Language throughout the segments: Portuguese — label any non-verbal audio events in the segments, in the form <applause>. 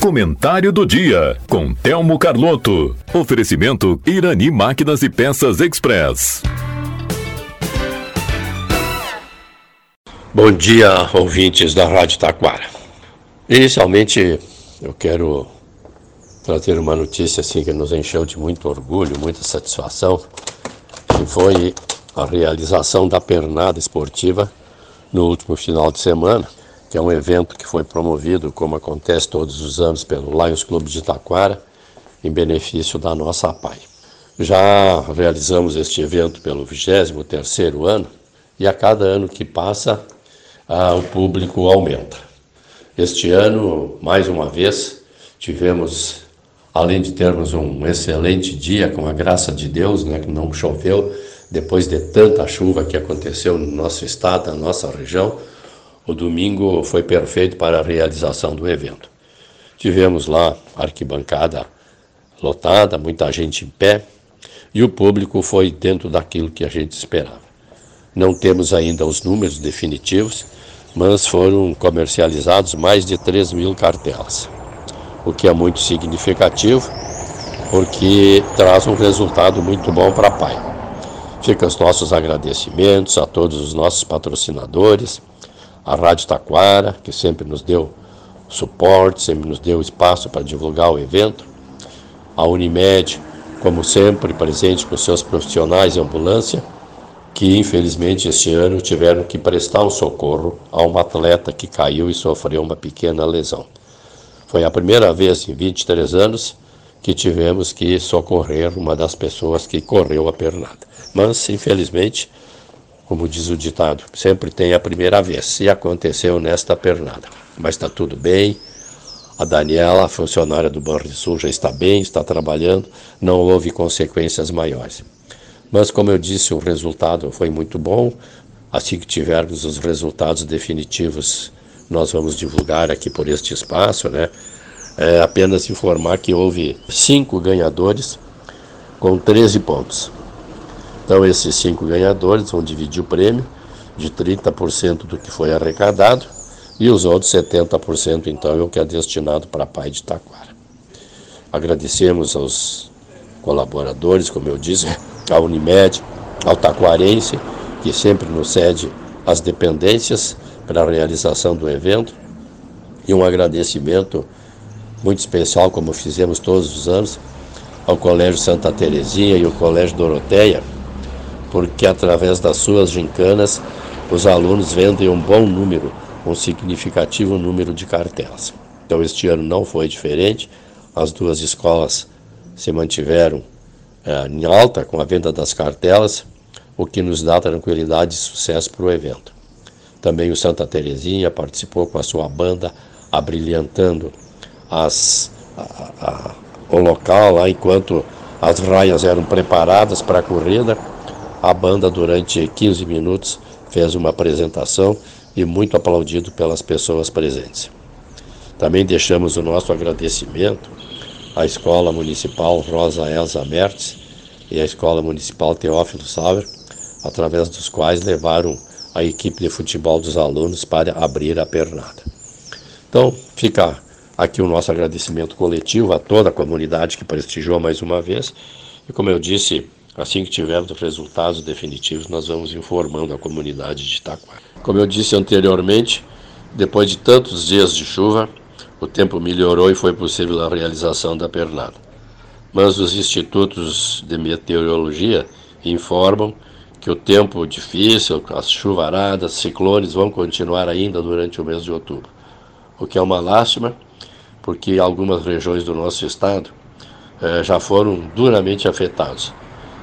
Comentário do dia com Telmo Carlotto. Oferecimento Irani Máquinas e Peças Express. Bom dia, ouvintes da Rádio Taquara. Inicialmente, eu quero trazer uma notícia assim que nos encheu de muito orgulho, muita satisfação, que foi a realização da pernada esportiva no último final de semana que é um evento que foi promovido, como acontece todos os anos, pelo Lions Clube de Taquara, em benefício da nossa PAI. Já realizamos este evento pelo 23º ano e a cada ano que passa ah, o público aumenta. Este ano, mais uma vez, tivemos, além de termos um excelente dia, com a graça de Deus, né, que não choveu, depois de tanta chuva que aconteceu no nosso estado, na nossa região, o domingo foi perfeito para a realização do evento. Tivemos lá arquibancada lotada, muita gente em pé, e o público foi dentro daquilo que a gente esperava. Não temos ainda os números definitivos, mas foram comercializados mais de 3 mil cartelas, o que é muito significativo, porque traz um resultado muito bom para a PAI. Fica os nossos agradecimentos a todos os nossos patrocinadores, a Rádio Taquara, que sempre nos deu suporte, sempre nos deu espaço para divulgar o evento, a Unimed, como sempre, presente com seus profissionais de ambulância, que infelizmente este ano tiveram que prestar um socorro a um atleta que caiu e sofreu uma pequena lesão. Foi a primeira vez em 23 anos que tivemos que socorrer uma das pessoas que correu a pernada. Mas, infelizmente, como diz o ditado, sempre tem a primeira vez. E aconteceu nesta pernada. Mas está tudo bem. A Daniela, a funcionária do Banrisul, já está bem, está trabalhando, não houve consequências maiores. Mas, como eu disse, o resultado foi muito bom. Assim que tivermos os resultados definitivos, nós vamos divulgar aqui por este espaço, né? É apenas informar que houve cinco ganhadores com 13 pontos. Então, esses cinco ganhadores vão dividir o prêmio de 30% do que foi arrecadado e os outros 70% então é o que é destinado para Pai de Taquara. Agradecemos aos colaboradores, como eu disse, <laughs> à Unimed, ao Taquarense, que sempre nos cede as dependências para a realização do evento, e um agradecimento muito especial, como fizemos todos os anos, ao Colégio Santa Terezinha e ao Colégio Doroteia, porque através das suas gincanas os alunos vendem um bom número, um significativo número de cartelas. Então este ano não foi diferente, as duas escolas se mantiveram é, em alta com a venda das cartelas, o que nos dá tranquilidade e sucesso para o evento. Também o Santa Terezinha participou com a sua banda, abrilhantando as, a, a, o local lá enquanto as raias eram preparadas para a corrida a banda, durante 15 minutos, fez uma apresentação e muito aplaudido pelas pessoas presentes. Também deixamos o nosso agradecimento à Escola Municipal Rosa Elza Mertz e à Escola Municipal Teófilo Sauer, através dos quais levaram a equipe de futebol dos alunos para abrir a pernada. Então, fica aqui o nosso agradecimento coletivo a toda a comunidade que prestigiou mais uma vez. E como eu disse, Assim que tivermos os resultados definitivos, nós vamos informando a comunidade de Itaquara. Como eu disse anteriormente, depois de tantos dias de chuva, o tempo melhorou e foi possível a realização da pernada. Mas os institutos de meteorologia informam que o tempo difícil, as chuvaradas, ciclones vão continuar ainda durante o mês de outubro. O que é uma lástima, porque algumas regiões do nosso estado eh, já foram duramente afetadas.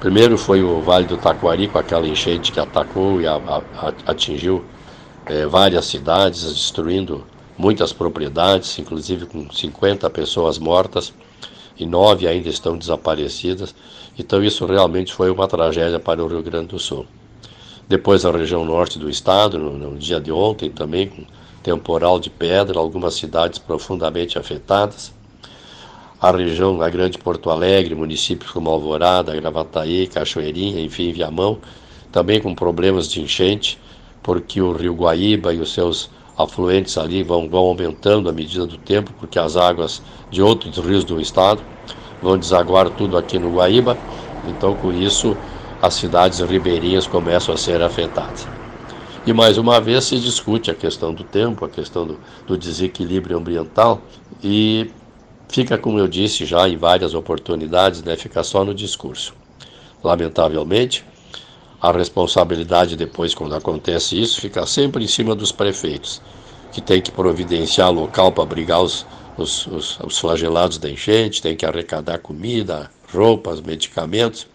Primeiro foi o Vale do Taquari, com aquela enchente que atacou e a, a, atingiu é, várias cidades, destruindo muitas propriedades, inclusive com 50 pessoas mortas e nove ainda estão desaparecidas. Então isso realmente foi uma tragédia para o Rio Grande do Sul. Depois a região norte do estado, no, no dia de ontem também, com temporal de pedra, algumas cidades profundamente afetadas a região, a grande Porto Alegre, municípios como Alvorada, Gravataí, Cachoeirinha, enfim, Viamão, também com problemas de enchente, porque o rio Guaíba e os seus afluentes ali vão, vão aumentando à medida do tempo, porque as águas de outros rios do estado vão desaguar tudo aqui no Guaíba. Então, com isso, as cidades ribeirinhas começam a ser afetadas. E mais uma vez se discute a questão do tempo, a questão do, do desequilíbrio ambiental e fica, como eu disse já em várias oportunidades, né, fica só no discurso. Lamentavelmente, a responsabilidade depois, quando acontece isso, fica sempre em cima dos prefeitos, que tem que providenciar local para abrigar os, os, os, os flagelados da enchente, tem que arrecadar comida, roupas, medicamentos.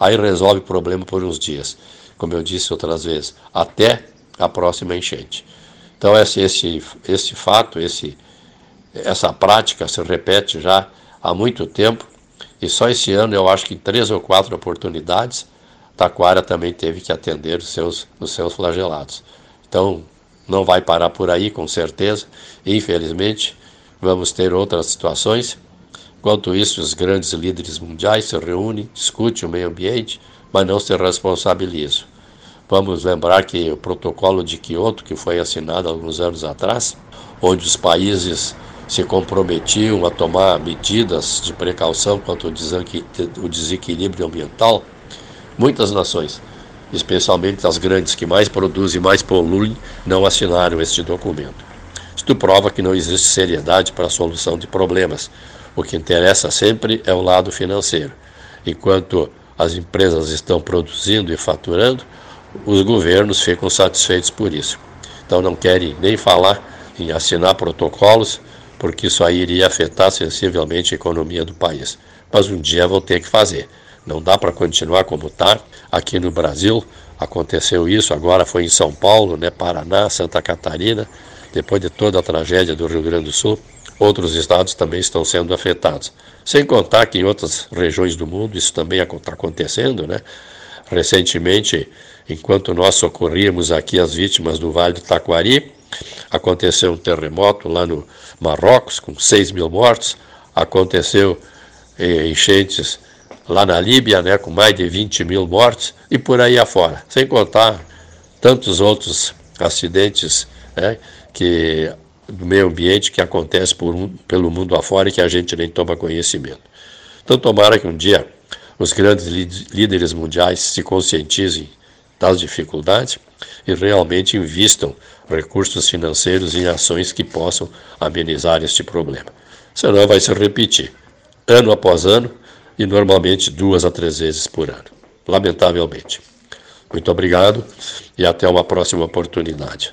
Aí resolve o problema por uns dias, como eu disse outras vezes, até a próxima enchente. Então esse, esse, esse fato, esse, essa prática se repete já há muito tempo e só esse ano eu acho que em três ou quatro oportunidades Taquara também teve que atender os seus, os seus flagelados. Então não vai parar por aí com certeza. Infelizmente vamos ter outras situações Enquanto isso, os grandes líderes mundiais se reúnem, discutem o meio ambiente, mas não se responsabilizam. Vamos lembrar que o protocolo de Kyoto, que foi assinado alguns anos atrás, onde os países se comprometiam a tomar medidas de precaução quanto ao desequilíbrio ambiental, muitas nações, especialmente as grandes que mais produzem e mais poluem, não assinaram este documento. Isto prova que não existe seriedade para a solução de problemas, o que interessa sempre é o lado financeiro. Enquanto as empresas estão produzindo e faturando, os governos ficam satisfeitos por isso. Então não querem nem falar em assinar protocolos, porque isso aí iria afetar sensivelmente a economia do país. Mas um dia vão ter que fazer. Não dá para continuar como está. Aqui no Brasil aconteceu isso, agora foi em São Paulo, né, Paraná, Santa Catarina, depois de toda a tragédia do Rio Grande do Sul. Outros estados também estão sendo afetados. Sem contar que em outras regiões do mundo isso também está acontecendo, né? Recentemente, enquanto nós socorríamos aqui as vítimas do Vale do Taquari, aconteceu um terremoto lá no Marrocos, com 6 mil mortos, aconteceu eh, enchentes lá na Líbia, né, com mais de 20 mil mortos, e por aí afora. Sem contar tantos outros acidentes né, que do meio ambiente que acontece um, pelo mundo afora e que a gente nem toma conhecimento. Então, tomara que um dia os grandes líderes mundiais se conscientizem das dificuldades e realmente invistam recursos financeiros em ações que possam amenizar este problema. Senão vai se repetir, ano após ano e normalmente duas a três vezes por ano. Lamentavelmente. Muito obrigado e até uma próxima oportunidade.